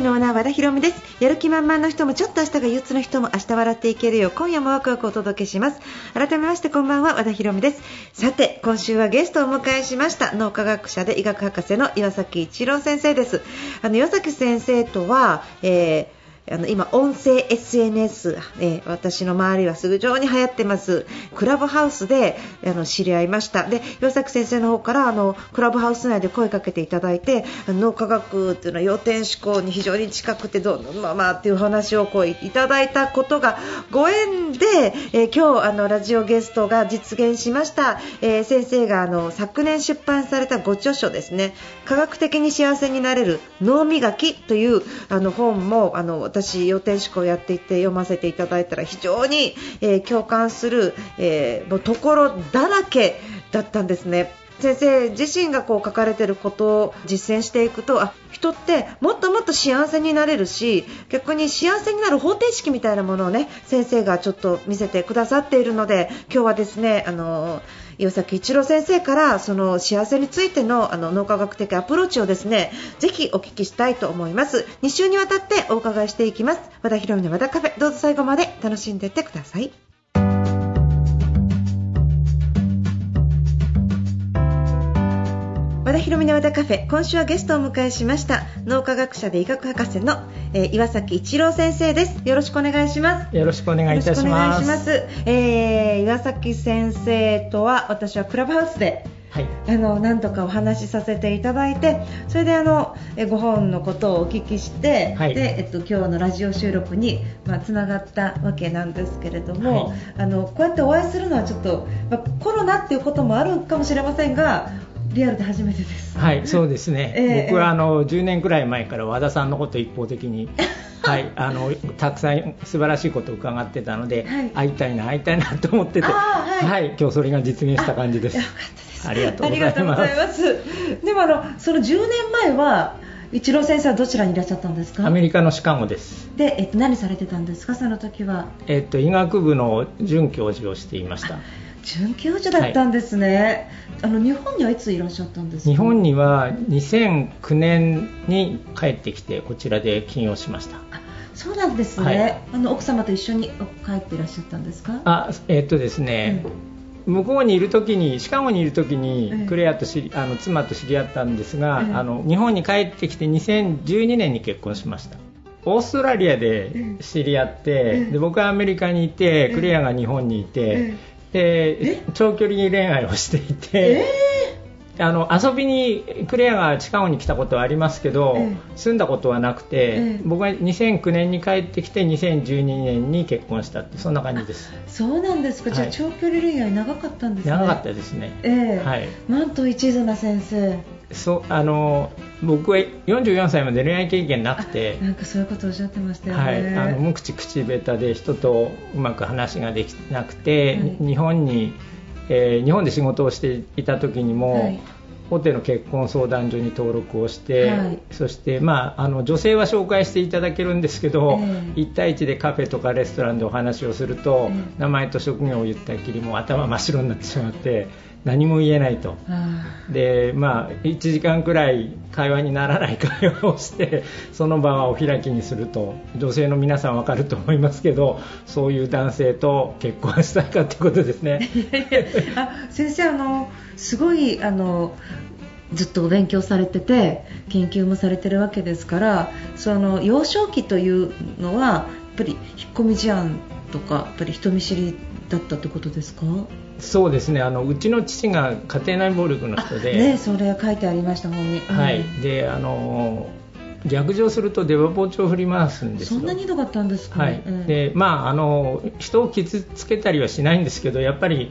和田カフェのオーナー和田博美です。やる気満々の人もちょっと明日が憂鬱の人も明日笑っていけるよう今夜もワクワクお届けします。改めましてこんばんは和田博美です。さて今週はゲストをお迎えしました。脳科学者で医学博士の岩崎一郎先生です。あの岩崎先生とは、えーあの今、音声 SNS、えー私の周りは非常に流行ってます。クラブハウスであの知り合いました。で岩崎先生の方からあのクラブハウス内で声かけていただいて脳科学っていうのは要点思考に非常に近くてどうのままあっていう話をこういただいたことがご縁で、えー今日あのラジオゲストが実現しました、えー先生があの昨年出版されたご著書ですね。科学的に幸せになれる脳磨きというあの本もあの私、私予定思考をやっていて読ませていただいたら非常に、えー共感する、えーもうところだらけだったんですね。先生自身がこう書かれていることを実践していくとあ人ってもっともっと幸せになれるし逆に幸せになる方程式みたいなものをね先生がちょっと見せてくださっているので今日はですねあの岩崎一郎先生からその幸せについてのあの脳科学的アプローチをですねぜひお聞きしたいと思います。2週にわたってお伺いしていきます。和田博美の和田カフェ。どうぞ最後まで楽しんでいってください。和田博美の和田カフェ。今週はゲストをお迎えしました脳科学者で医学博士の、えー岩崎一郎先生です。よろしくお願いします。よろしくお願いいたします。えー岩崎先生とは私はクラブハウスではい。あの何度かお話しさせていただいてそれであのえご本のことをお聞きして、はい。でえっと、今日のラジオ収録に、まあ、つながったわけなんですけれども、はい。あのこうやってお会いするのはちょっと、まあ、コロナっていうこともあるかもしれませんがリアルで初めてです。はい、そうですね。ええ僕はあの10年くらい前から和田さんのことを一方的に。はい、あのたくさん素晴らしいことを伺ってたので、はい会いたいな会いたいなと思ってて、あーはい今日それが実現した感じです。よかったですありがとうご。ざいますでもあのその10年前は一郎先生はどちらにいらっしゃったんですか？アメリカのシカゴです。で、えっと、何されてたんですか？その時はえっと医学部の准教授をしていました。准教授だったんですね、あの日本にはいついらっしゃったんですか？日本には2009年に帰ってきてこちらで起業しました。あそうなんですね、はい。あの奥様と一緒に帰っていらっしゃったんですか？あえっとですね、向こうにいる時にシカゴにいる時ええ。にクレアと知りあの妻と知り合ったんですが、ええ。あの日本に帰ってきて2012年に結婚しました。オーストラリアで知り合って、ええで僕はアメリカにいて、えクレアが日本にいて、えで長距離恋愛をしていえ？て、あの遊びにクレアがシカゴに来たことはありますけど、え住んだことはなくて、ええ。僕は2009年に帰ってきて2012年に結婚したってそんな感じです。そうなんですか、じゃあはい。長距離恋愛長かったんですね。長かったですね、ええ。はい。なんと一途な先生そうあの僕は44歳まで恋愛経験なくて、なんかそういうことをおっしゃってましたよね、はい、あの無口口下手で人とうまく話ができなくて、はい。日本に、えー日本で仕事をしていた時にも、はい。大手の結婚相談所に登録をして、はい。そして、まあ、あの女性は紹介していただけるんですけど、ええ。1対1でカフェとかレストランでお話をすると、ええ。名前と職業を言ったきりもう頭真っ白になってしまって何も言えないと。あでまあ、1時間くらい会話にならない会話をしてその場はお開きにすると女性の皆さん分かると思いますけどそういう男性と結婚したいかということですね。ーいやあ先生あのすごいあのずっとお勉強されてて研究もされてるわけですからその幼少期というのはやっぱり引っ込み思案とかやっぱり人見知りだったってことですか？そうですね。あのうちの父が家庭内暴力の人で,、ねそれ書いてありました本に、はい。うん。であの逆上すると出刃包丁を振り回すんですよ。そんなにひどかったんですか、はい。うん。でまあ、あの人を傷つけたりはしないんですけどやっぱり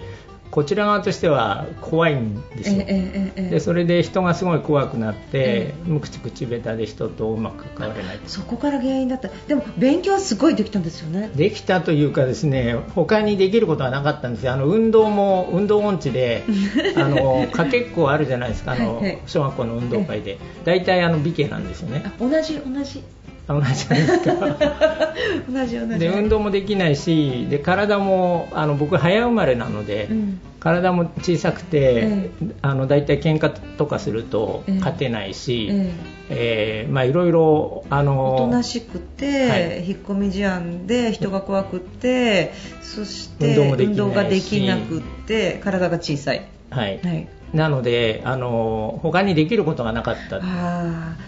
こちら側としては怖いんですよ、でそれで人がすごい怖くなって、え無口口下手で人とうまく関われない。そこから原因だった。でも勉強はすごいできたんですよね。できたというかですね他にできることはなかったんですよ。あの運動も運動音痴で あのかけっこあるじゃないですか。あの、はいはい。小学校の運動会で。大体あの美形なんですよね。あ同じ同じ。あ同じじゃないですか 同じ同じ。で運動もできないしで体もあの僕早生まれなので、うん。体も小さくて、えあの大体喧嘩とかするとええ勝てないし、ええーまあいろいろあおのとなしくて、はい。引っ込み思案で人が怖くってそして運動ができなくって体が小さい、はい、はい、なのであの他にできることがなかった。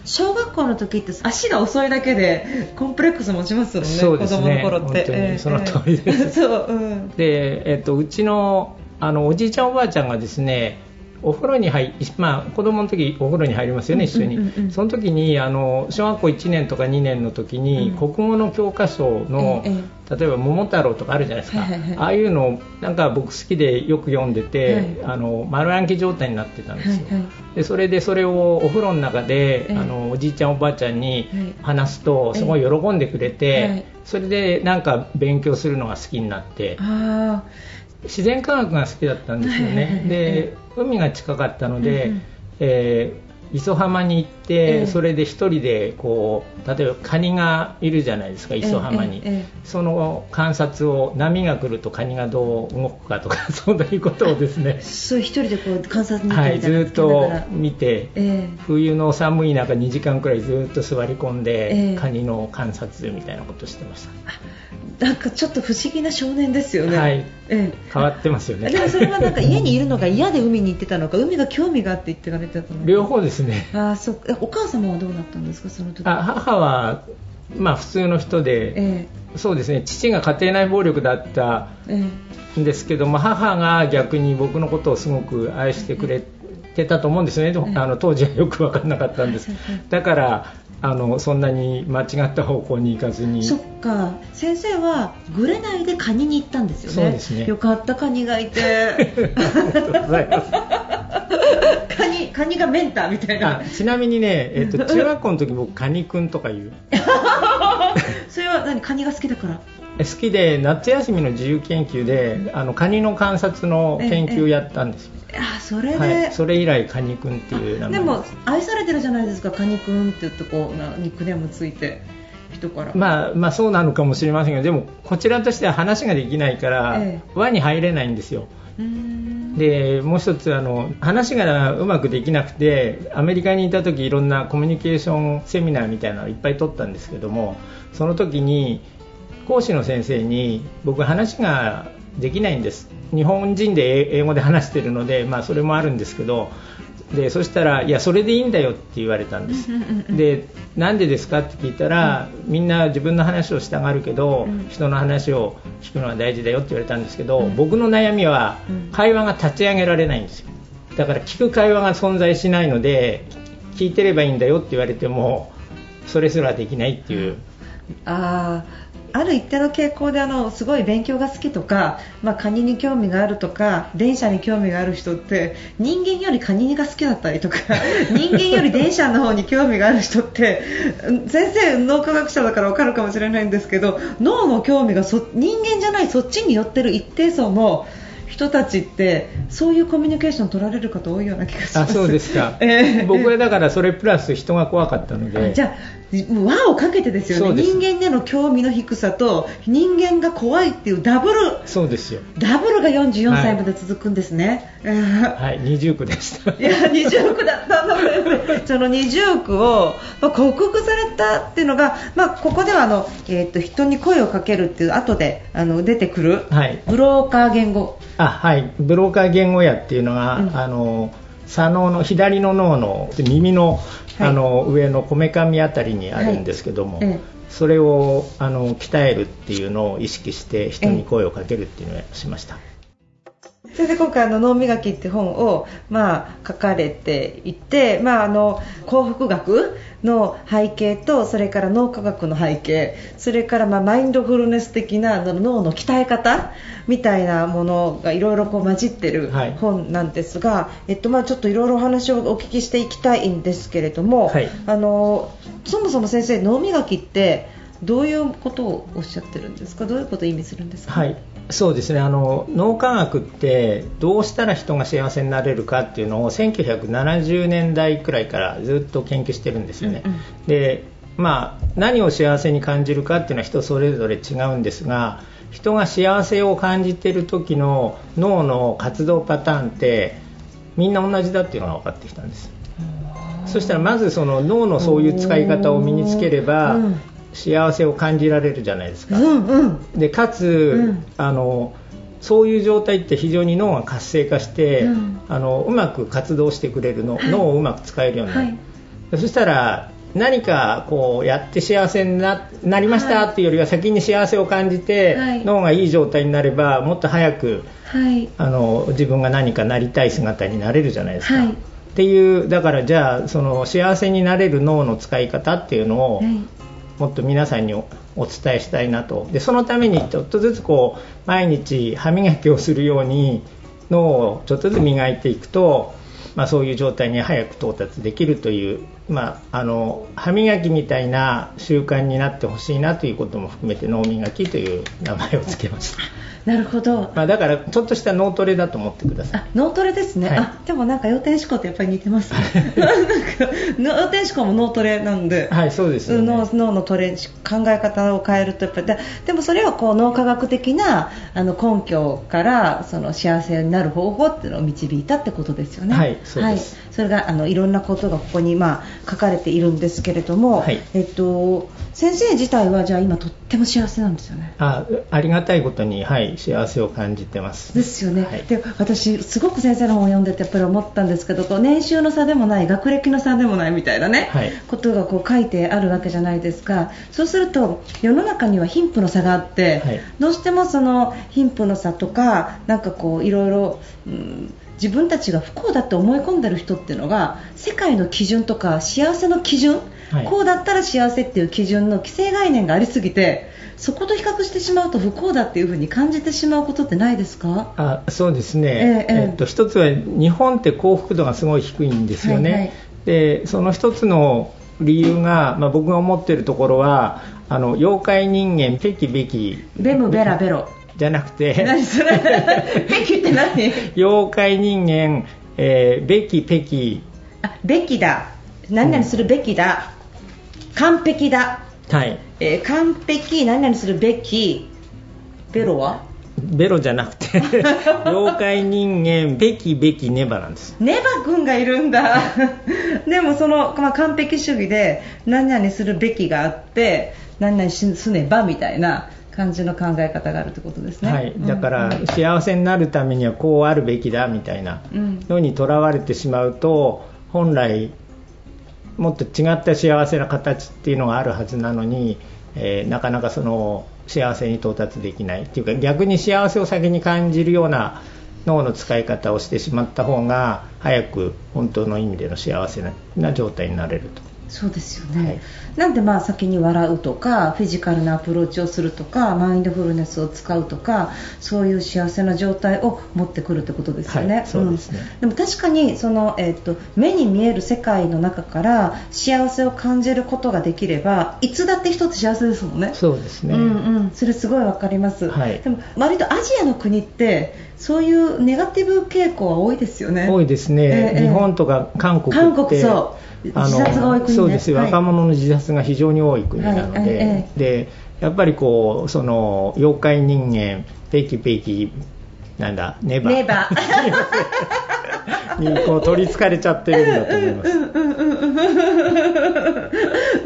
小学校の時って足が遅いだけでコンプレックス持ちますよねそうですね。子供の頃って。本当にその通りです。そう、うん、で、えっと、うちのあのおじいちゃんおばあちゃんがですねお風呂に入まあ子供の時お風呂に入りますよね、一緒に、その時にあの小学校1年とか2年の時に、うん。国語の教科書の、ええ例えば「桃太郎」とかあるじゃないですか、ああいうのをなんか僕好きでよく読んでて、はい。あの丸暗記状態になってたんですよ、でそれでそれをお風呂の中で、ええ。あのおじいちゃんおばあちゃんにはい。話すとすごい喜んでくれて、はい。それでなんか勉強するのが好きになって。あ自然科学が好きだったんですよね。で海が近かったので、えー磯浜に行って、ええ。それで一人でこう例えばカニがいるじゃないですか磯浜に、その観察を波が来るとカニがどう動くかとか そういうことをですね。あ、そう一人でこう観察に行はい、ずっと見て、え冬の寒い中2時間くらいずっと座り込んで、ええ。カニの観察みたいなことしてました。えなんかちょっと不思議な少年ですよね、はい。え変わってますよえ、ね。でもそれはなんか家にいるのが嫌で海に行ってたのか海が興味があって行ってかれてたのか。両方ですね。あーそお母様はどうだったんですか？その時。あ母は、まあ、普通の人で、えそうですね。父が家庭内暴力だったええ。んですけども母が逆に僕のことをすごく愛してくれてたと思うんですよね、ええ。あの当時はよく分からなかったんです。だからあのそんなに間違った方向に行かずに。えそっか。先生はぐれないでカニに行ったんですよね。そうですね。よかったカニがいて。ありがとうございますカニカニがメンターみたいな。あちなみにね、えっと、中学校の時僕カニくんとか言う。それは何？カニが好きだから。好きで夏休みの自由研究であのカニの観察の研究をやったんですよ、あそれで、はい、それ以来カニくんっていう名前。でも愛されてるじゃないですかカニくんって言ってこうなニックネームついて人から、まあ、まあそうなのかもしれませんがでもこちらとしては話ができないから、え。輪に入れないんですよ。うーんでもう一つあの話がうまくできなくてアメリカにいた時いろんなコミュニケーションセミナーみたいなのをいっぱい取ったんですけどもその時に講師の先生に僕話ができないんです。日本人で英語で話してるので、まあ、それもあるんですけどでそしたらいやそれでいいんだよって言われたんです。でなんでですかって聞いたら、みんな自分の話をしたがるけど、うん。人の話を聞くのは大事だよって言われたんですけど、うん。僕の悩みはうん。会話が立ち上げられないんですよ。だから聞く会話が存在しないので聞いてればいいんだよって言われてもそれすらできないっていう、あーある一定の傾向であのすごい勉強が好きとか、まあ、カニに興味があるとか電車に興味がある人って人間よりカニが好きだったりとか 人間より電車の方に興味がある人ってうん先生脳科学者だから分かるかもしれないんですけど脳の興味がそ人間じゃないそっちに寄ってる一定層の人たちってそういうコミュニケーション取られる方多いような気がします。あそうですか、ええ。僕はだからそれプラス人が怖かったので。じゃあもう輪をかけてですよね。人間での興味の低さと人間が怖いっていうダブル。そうですよ。ダブルが44歳まで続くんですね、はい。二重苦でした。いや二重苦だ。ったんだねその二重苦を、まあ、克服されたっていうのが、まあ、ここではあの、えー、と人に声をかけるっていう後であの出てくる、はい。ブローカー言語。あはい。ブローカー言語野っていうのが、うん。あの左脳の左の脳の耳の,、はい。あの上のこめかみあたりにあるんですけども、はい。ええ。それをあの鍛えるっていうのを意識して人に声をかけるっていうのをしました、それで今回あの脳磨きって本をまあ書かれていてまああの幸福学の背景とそれから脳科学の背景それからまあマインドフルネス的な脳の鍛え方みたいなものがいろいろこう混じってるはい。本なんですが、えっとまあちょっといろいろお話をお聞きしていきたいんですけれども、はい。あのそもそも先生脳磨きってどういうことをおっしゃってるんですか？どういうことを意味するんですか？はい、そうですねあの脳科学ってどうしたら人が幸せになれるかっていうのを1970年代くらいからずっと研究してるんですよね。うんうんでまあ、何を幸せに感じるかっていうのは人それぞれ違うんですが人が幸せを感じている時の脳の活動パターンってみんな同じだっていうのが分かってきたんです。そしたらまずその脳のそういう使い方を身につければうん幸せを感じられるじゃないですか。うんうん。でかつ、うん。あのそういう状態って非常に脳が活性化して、うん。あのうまく活動してくれるの、脳をうまく使えるようになる、はい。そしたら何かこうやって幸せにななりましたはい。っていうよりは先に幸せを感じて、はい。脳がいい状態になればもっと早くはい。あの自分が何かなりたい姿になれるじゃないですか。はい。っていうだからじゃあその幸せになれる脳の使い方っていうのを、はいもっと皆さんにお伝えしたいなと。でそのためにちょっとずつこう毎日歯磨きをするように脳をちょっとずつ磨いていくと、まあ、そういう状態に早く到達できるという、まあ、あの歯磨きみたいな習慣になってほしいなということも含めて脳磨きという名前を付けました、なるほど。まあ、だからちょっとした脳トレだと思ってください。あ脳トレですね、はい。あでもなんか要点思考とやっぱり似てます なんか要点思考も脳トレなんで、はいそうですよね。脳脳のトレ考え方を変えるとやっぱり。ででもそれはこう脳科学的なあの根拠からその幸せになる方法っていうのを導いたってことですよね。はいそうです。はいそれがあのいろんなことがここにまあ書かれているんですけれども、はい。えっと先生自体はじゃあ今とっても幸せなんですよね。あありがたいことに、はい、幸せを感じてます。ですよね、はい。で私、すごく先生の本を読んでてやっぱり思ったんですけどこう年収の差でもない学歴の差でもないみたいなね、はい。ことがこう書いてあるわけじゃないですか。そうすると世の中には貧富の差があって、はい。どうしてもその貧富の差とかなんかこういろいろ、うん自分たちが不幸だって思い込んでる人っていうのが世界の基準とか幸せの基準、はい。こうだったら幸せっていう基準の既成概念がありすぎてそこと比較してしまうと不幸だっていうふうに感じてしまうことってないですか？あそうですね、ええええ。っと一つは日本って幸福度がすごい低いんですよね、はいはい。でその一つの理由が、まあ、僕が思っているところはあの妖怪人間ペキベキ。ベムベラベロじゃなくて何それ？ペキって何？妖怪人間、えーベキペキ。あべきだ。何々するべきだ、完璧だ、はい。えー完璧。何々するべき。ベロは？ベロじゃなくて 妖怪人間ベキベキネバなんです。ネバ君がいるんだ。でもその、まあ、完璧主義で何々するべきがあって何々しすねばみたいな感じの考え方があるってことですね。はい、だからうん。幸せになるためにはこうあるべきだみたいな。うん。のにとらわれてしまうと本来もっと違った幸せな形っていうのがあるはずなのに、えーなかなかその幸せに到達できないっていうか逆に幸せを先に感じるような脳の使い方をしてしまった方が早く本当の意味での幸せな状態になれると。そうですよね、はい。なんでまあ先に笑うとかフィジカルなアプローチをするとかマインドフルネスを使うとかそういう幸せな状態を持ってくるってことですよね。はいそうですね。ん。でも確かにその、えっと目に見える世界の中から幸せを感じることができればいつだって人って幸せですもんね。そうですね、うんうん、それすごいわかります、はい。でも割とアジアの国ってそういうネガティブ傾向は多いですよね。多いですね、ええ。日本とか韓国って韓国そう。自殺が多い国ねそうですよ、はい。若者の自殺が非常に多い国なので,、でやっぱりこうその妖怪人間ペキペキなんだネバネバ にこう取りつかれちゃってるんだと思います。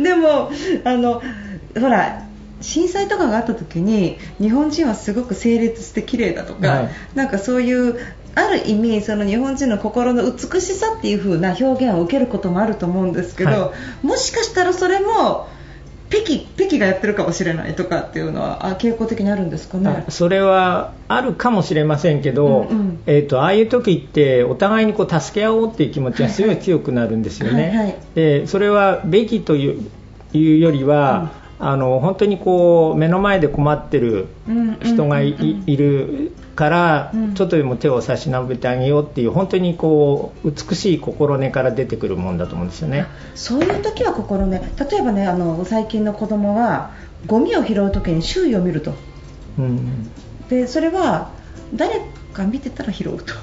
でもあのほら震災とかがあった時に日本人はすごく整列して綺麗だとか、はい。なんかそういうある意味その日本人の心の美しさっていう風な表現を受けることもあると思うんですけど、はもしかしたらそれもペキペキがやってるかもしれないとかっていうのはあ傾向的にあるんですかね？あそれはあるかもしれませんけど、うんうん。えー、とああいう時ってお互いにこう助け合おうっていう気持ちがすごい。強くなるんですよね。はいはい。でそれはべきといういうよりは、あの本当にこう目の前で困ってる人がい,、るから、うんちょっとでも手を差し伸べてあげようっていう本当にこう美しい心根から出てくるもんだと思うんですよね。そういう時は心ね例えばねあの最近の子供はゴミを拾う時に周囲を見ると。うん。でそれは誰か見てたら拾うと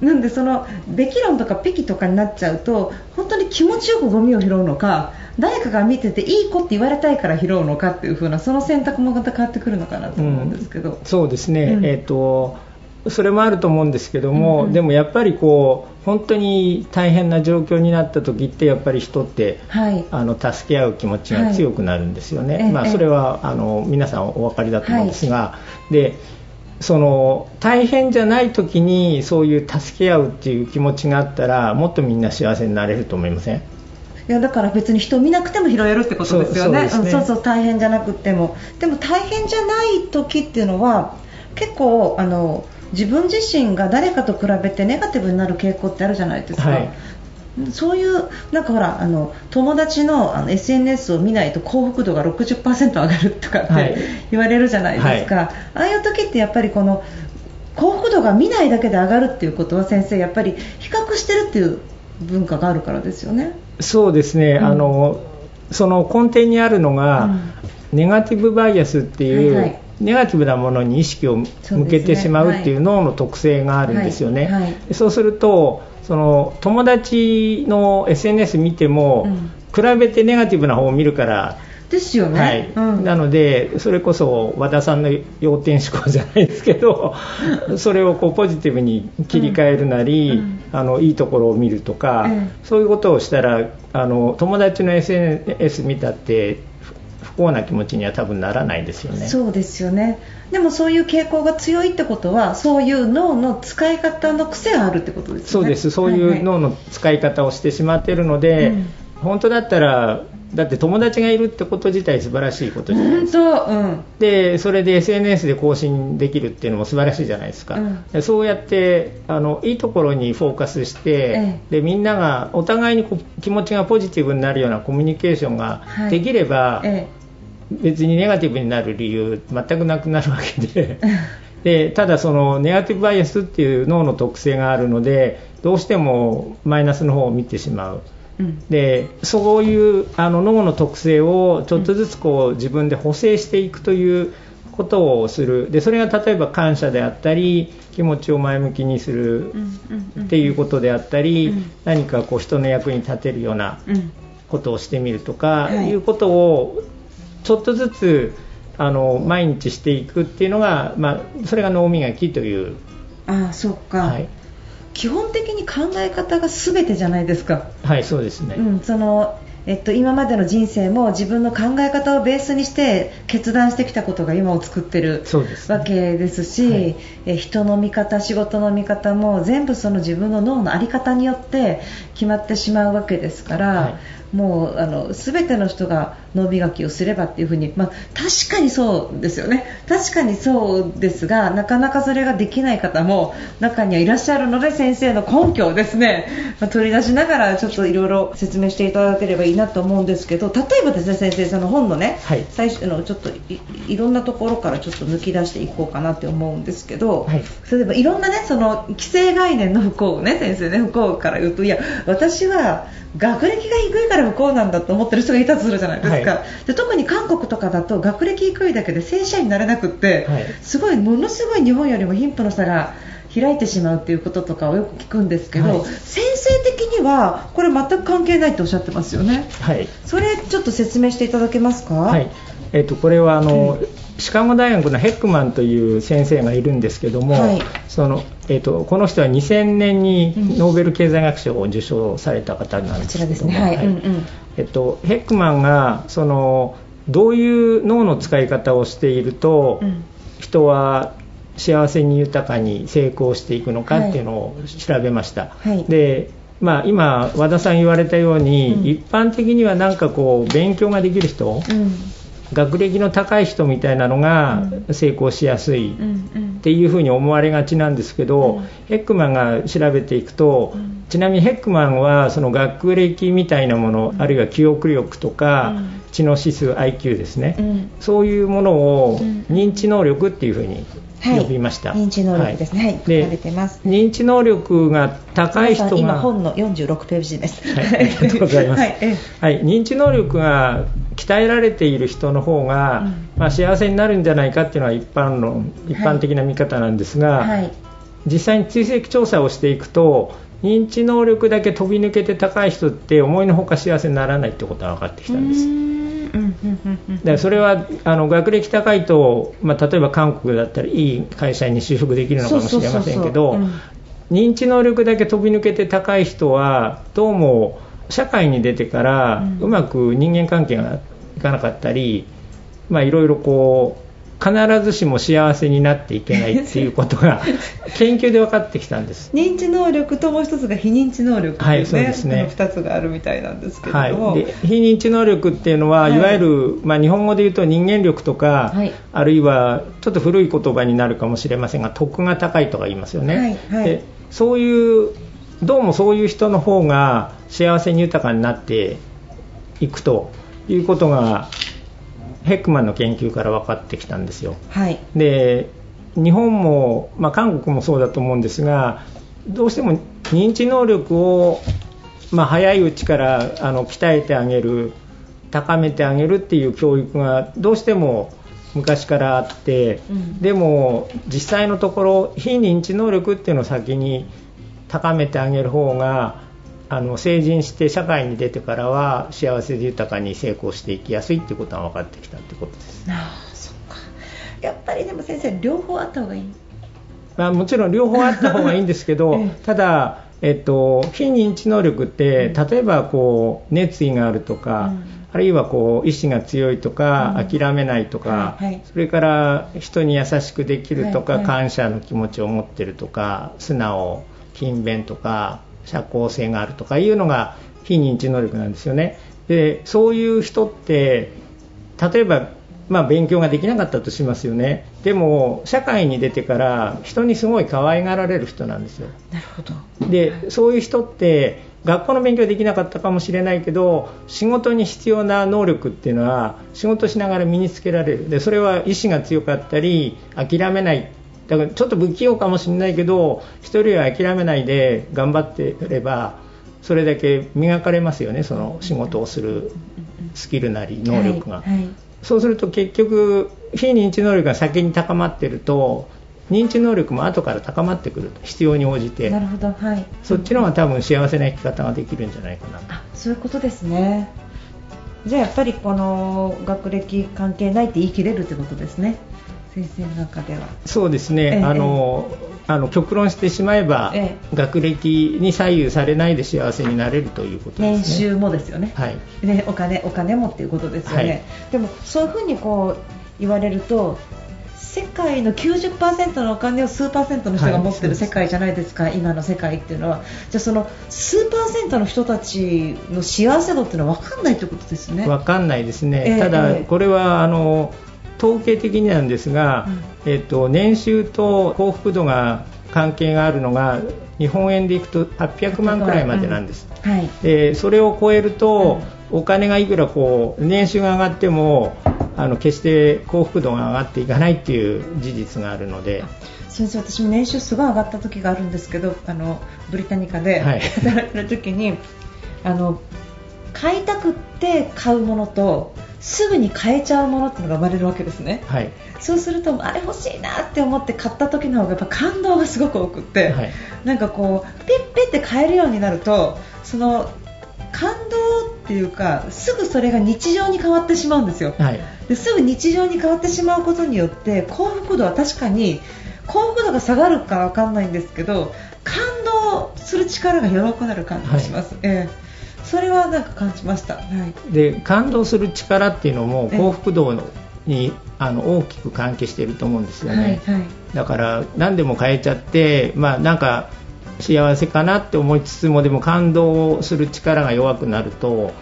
なんでそのべき論とかペキとかになっちゃうと本当に気持ちよくゴミを拾うのか誰かが見てていい子って言われたいから拾うのかっていう風なその選択もまた変わってくるのかなと思うんですけど、そうですね、うん。えー、とそれもあると思うんですけども、うんうん。でもやっぱりこう本当に大変な状況になった時ってやっぱり人ってはい。あの助け合う気持ちが強くなるんですよね、まあ、はい。ええ。それはあの皆さんお分かりだと思うんですが、でその大変じゃない時にそういう助け合うっていう気持ちがあったらもっとみんな幸せになれると思いません？いやだから別に人を見なくても拾えるってことですよね。そうね。んそうそう大変じゃなくても。でも大変じゃない時っていうのは結構あの自分自身が誰かと比べてネガティブになる傾向ってあるじゃないですか、はいそういうなんかほらあの友達のあの SNS を見ないと幸福度が60%上がるとかっはい。て言われるじゃないですか、ああいう時ってやっぱりこの幸福度が見ないだけで上がるっていうことは先生やっぱり比較してるっていう文化があるからですよね。そうですね、うんあのその根底にあるのが、ネガティブバイアスっていう、はいはい。ネガティブなものに意識を向けてしまうっていう脳の特性があるんですよね。はいはい。でそうするとその友達の SNS 見ても、うん。比べてネガティブな方を見るから、ですよね。はい。うん。なのでそれこそ和田さんの要点思考じゃないですけど それをこうポジティブに切り替えるなり、うん。あのいいところを見るとか、うんそういうことをしたらあの友達の SNS 見たって幸な気持ちには多分ならないですよね。そうですよね。でもそういう傾向が強いってことは、そういう脳の使い方の癖があるってことですよね。そうです。そういう脳の使い方をしてしまっているので、うん。本当だったらだって友達がいるってこと自体素晴らしいことじゃないですか。本当、うん。でそれで SNS で更新できるっていうのも素晴らしいじゃないですか、うん。でそうやってあのいいところにフォーカスして、えでみんながお互いに気持ちがポジティブになるようなコミュニケーションがはい。できれば、え別にネガティブになる理由全くなくなるわけで でただそのネガティブバイアスっていう脳の特性があるのでどうしてもマイナスの方を見てしまう。え。うん。でそういうあの脳の特性をちょっとずつこう自分で補正していくということをするでそれが例えば感謝であったり気持ちを前向きにするうんうんうんっていうことであったり、うん何かこう人の役に立てるようなうん。ことをしてみるとか、はいい、うことをちょっとずつあの毎日していくっていうのが、まあ、それが脳磨きという、ああ、そっか。はい、基本的に考え方が全てじゃないですか。はい、そうですね。うん、そのえっと、今までの人生も自分の考え方をベースにして決断してきたことが今を作ってるね。わけですし、はい。え人の見方、仕事の見方も全部その自分の脳の在り方によって決まってしまうわけですから、はい。もうあの全ての人が脳磨きをすればっていうふうに、まあ、確かにそうですよね、確かにそうですがなかなかそれができない方も中にはいらっしゃるので先生の根拠をですね、まあ取り出しながらちょっといろいろ説明していただければいいなと思うんですけど例えばですね先生その本のね、はい。最初のちょっといいろんなところからちょっと抜き出していこうかなって思うんですけど、はい。例えばいろんなねその既成概念の不幸をね先生ね不幸から言うといや私は学歴が低いから不幸なんだと思ってる人がいたとするじゃないですか、はい。で特に韓国とかだと学歴低いだけで正社員になれなくって、はい。すごいものすごい日本よりも貧富の差が開いてしまうっていうこととかをよく聞くんですけど、はい。先生的にはこれ全く関係ないっておっしゃってますよね。はい。それちょっと説明していただけますか？はい。えっとこれはあの、シカゴ大学のヘックマンという先生がいるんですけども、はい。そのえっとこの人は2000年にノーベル経済学賞を受賞された方なんですけども。ね。はい、うんうん。えっと、ヘックマンがそのどういう脳の使い方をしていると、うん。人は幸せに豊かに成功していくのかっていうのを調べました、はい。でまあ、今、和田さん言われたように、うん一般的にはなんかこう勉強ができる人、うん。学歴の高い人みたいなのが成功しやすいっていうふうに思われがちなんですけど、うん。ヘックマンが調べていくと、うん。ちなみにヘックマンはその学歴みたいなもの、あるいは記憶力とか、うん。知能指数 IQ ですね、うん。そういうものをうん。認知能力っていうふうにはい呼びました、認知能力ですね。はい。で書かれてます。認知能力が高い人が今本の46ページです。はい、ありがとうございます、はい。えはい、認知能力が鍛えられている人の方が、うん。まあ、幸せになるんじゃないかっていうのは一般の一般的な見方なんですが、はい。実際に追跡調査をしていくと認知能力だけ飛び抜けて高い人って思いのほか幸せにならないってことが分かってきたんです。うーんうんうんうんうん。でそれはあの学歴高いと、まあ、例えば韓国だったらいい会社に就職できるのかもしれませんけど認知能力だけ飛び抜けて高い人はどうも社会に出てからうん。うまく人間関係がいかなかったり、まあ、いろいろこう必ずしも幸せになっていけないっていうことが 研究で分かってきたんです。認知能力ともう一つが非認知能力っていうね、はいそうですね。あの二つがあるみたいなんですけれはい、ども、で非認知能力っていうのは、はい。い、わゆる、まあ、日本語で言うと人間力とか、はい。あるいはちょっと古い言葉になるかもしれませんが徳が高いとか言いますよね、はいはい。でそういうどうもそういう人の方が幸せに豊かになっていくということがヘックマンの研究から分かってきたんですよ。はいで日本も、まあ、韓国もそうだと思うんですがどうしても認知能力を、まあ、早いうちからあの鍛えてあげる高めてあげるっていう教育がどうしても昔からあって、うんでも実際のところ非認知能力っていうのを先に高めてあげる方があの成人して社会に出てからは幸せで豊かに成功していきやすいっていうことが分かってきたってことです。ああそっか。やっぱりでも先生両方あった方がいい。まあ、もちろん両方あった方がいいんですけど ええ。ただ、えっと、非認知能力ってうん例えばこう熱意があるとか、うん。あるいはこう意志が強いとか、うん。諦めないとか、それから人に優しくできるとか、感謝の気持ちを持ってるとか素直勤勉とか社交性があるとかいうのが非認知能力なんですよね。でそういう人って例えば、まあ、勉強ができなかったとしますよね。でも社会に出てから人にすごい可愛がられる人なんですよ。なるほど。でそういう人って学校の勉強できなかったかもしれないけど仕事に必要な能力っていうのは仕事しながら身につけられる。でそれは意志が強かったり諦めないだからちょっと不器用かもしれないけど一人は諦めないで頑張ってればそれだけ磨かれますよねその仕事をするスキルなり能力が、はいはい。そうすると結局非認知能力が先に高まってると認知能力も後から高まってくると必要に応じて。なるほどはい。そっちの方が多分幸せな生き方ができるんじゃないかなあそういうことですね。じゃあやっぱりこの学歴関係ないって言い切れるってことですね先生の中では。そうですね、ええあのあの極論してしまえば、え学歴に左右されないで幸せになれるということですね。年収もですよね。はい。ね、お金お金もっていうことですよね、はい。でもそういうふうにこう言われると世界の90%のお金を数パーセントの人が持ってる世界じゃないですか、今の世界っていうのは。じゃあその数パーセントの人たちの幸せ度っていうのは分かんないということですね。わかんないですね、ええただええ。これはあの統計的になんですが、えっと、年収と幸福度が関係があるのが日本円でいくと800万くらいまでなんです、はい。でそれを超えると、お金がいくらこう年収が上がってもあの決して幸福度が上がっていかないっていう事実があるので、先生私も年収すごい上がった時があるんですけどあのブリタニカではい。働いてる時に、あの買いたくって買うものとすぐに買えちゃうものってのが生まれるわけですね。はい。そうするとあれ欲しいなって思って買った時の方がやっぱ感動がすごく多くって、はい。なんかこうピッピッて買えるようになるとその感動っていうかすぐそれが日常に変わってしまうんですよ。はい。ですぐ日常に変わってしまうことによって幸福度は確かに幸福度が下がるかわかんないんですけど感動する力が弱くなる感じがします、ええそれはなんか感じました、はい、で感動する力っていうのもええ。幸福度にあの大きく関係していると思うんですよね、はいはい。だから何でも変えちゃって、まあ、なんか幸せかなって思いつつもでも感動する力が弱くなると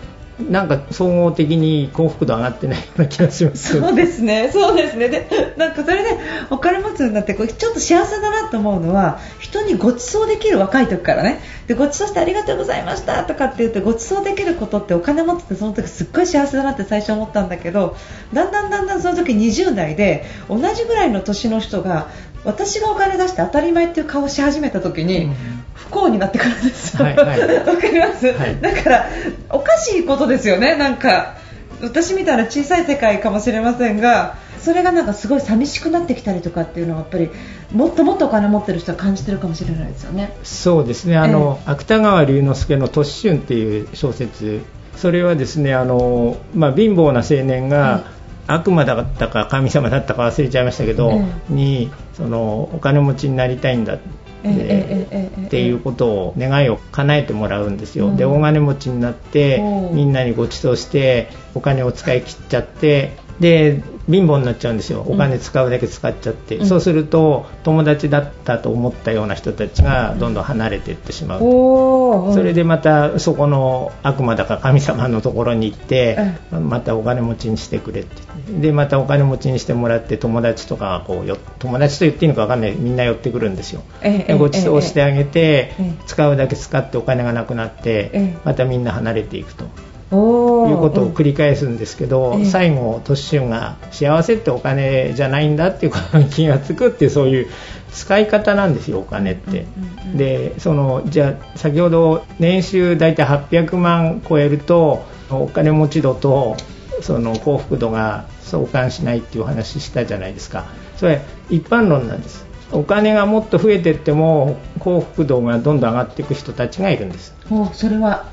なんか総合的に幸福度上がってないような気がします。そうですね、そうですね、でなんかそれでお金持つようになってこうちょっと幸せだなと思うのは人にご馳走できる若い時からね。でご馳走してありがとうございましたとかって言ってご馳走できることってお金持っててその時すっごい幸せだなって最初思ったんだけどだんだんだんだんその時20代で同じぐらいの年の人が私がお金出して当たり前っていう顔をし始めた時に、不幸になってくるんです。よ、わ、はいはい、かります、はい、だからおかしいことですよね、なんか私みたいな小さい世界かもしれませんがそれがなんかすごい寂しくなってきたりとかっていうのはやっぱりもっともっとお金持ってる人は感じてるかもしれないですよね。そうですね。あの、えー、芥川龍之介の「都市春」っていう小説。それはですねあの、まあ、貧乏な青年が、悪魔だったか神様だったか忘れちゃいましたけど、にそのお金持ちになりたいんだっていうことを願いを叶えてもらうんですよ、で大金持ちになってみんなにご馳走してお金を使い切っちゃってで貧乏になっちゃうんですよ、お金使うだけ使っちゃって、うん、そうすると友達だったと思ったような人たちがどんどん離れていってしまう、うん、それでまたそこの悪魔だか神様のところに行って、うん、またお金持ちにしてくれって。でまたお金持ちにしてもらって友達とかがこうよ友達と言っていいのか分かんない。みんな寄ってくるんですよ、でご馳走してあげて、使うだけ使ってお金がなくなって、またみんな離れていくと。いうことを繰り返すんですけど、うん、最後、年春が幸せってお金じゃないんだっていうことに気がつくってそういう使い方なんですよ、お金って。でそのじゃあ先ほど年収大体800万超えるとお金持ち度とその幸福度が相関しないっていう話したじゃないですか。それ一般論なんです。お金がもっと増えていっても幸福度がどんどん上がっていく人たちがいるんです。それは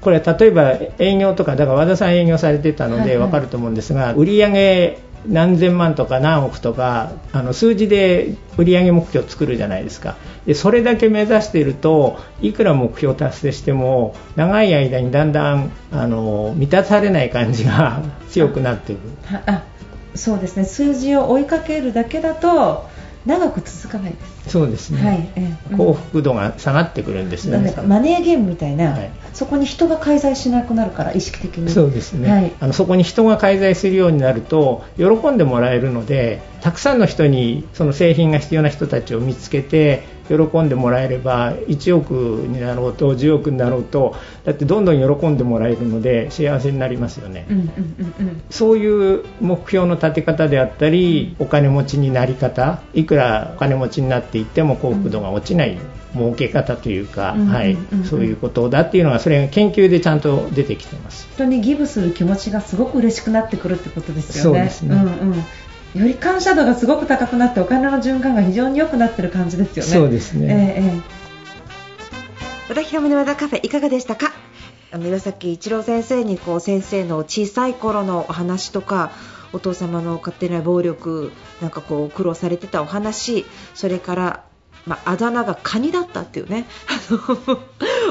これ例えば営業とかだから和田さん営業されてたので分かると思うんですが、はいはい、売上何千万とか何億とかあの数字で売上目標を作るじゃないですか。でそれだけ目指しているといくら目標達成しても長い間にだんだんあの満たされない感じが強くなっていく。あそうですね。数字を追いかけるだけだと長く続かないですそうですね、はいえー、幸福度が下がってくるんですね。かマネーゲームみたいな、はい、そこに人が介在しなくなるから意識的に。そうですね、はい、あのそこに人が介在するようになると喜んでもらえるのでたくさんの人にその製品が必要な人たちを見つけて喜んでもらえれば1億になろうと10億になろうとだってどんどん喜んでもらえるので幸せになりますよね、うんうんうんうん、そういう目標の立て方であったりお金持ちになり方いくらお金持ちになっていっても幸福度が落ちない儲け方というか、はい、そういうことだっていうのがそれが研究でちゃんと出てきてます人にギブする気持ちがすごく嬉しくなってくるってことですよね。そうですね、うんうんより感謝度がすごく高くなってお金の循環が非常に良くなってる感じですよね。そうですね。えー、えー、和田博美の和田カフェいかがでしたか？あの岩崎一郎先生にこう先生の小さい頃のお話とか。お父様の勝手な暴力なんかこう苦労されてたお話それからまあ、あだ名がカニだったっていうね。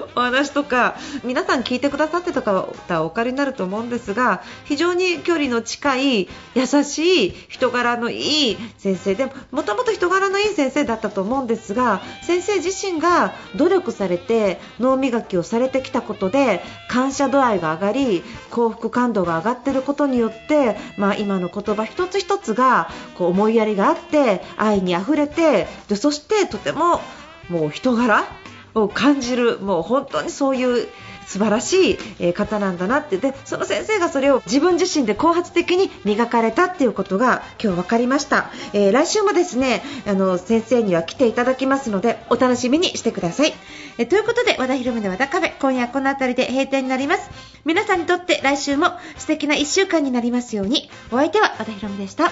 お話とか皆さん聞いてくださってた方お借りになると思うんですが非常に距離の近い優しい人柄のいい先生でもともと人柄のいい先生だったと思うんですが先生自身が努力されて脳磨きをされてきたことで感謝度合いが上がり幸福感度が上がっていることによって、まあ、今の言葉一つ一つがこう思いやりがあって愛にあふれてでそしてとてももう人柄を感じるもう本当にそういう素晴らしい方なんだなって。でその先生がそれを自分自身で後発的に磨かれたっていうことが今日分かりました、えー、来週もですねあの先生には来ていただきますのでお楽しみにしてください、えー、ということで和田博美の和田カフェ今夜この辺りで閉店になります。皆さんにとって来週も素敵な1週間になりますように。お相手は和田博美でした。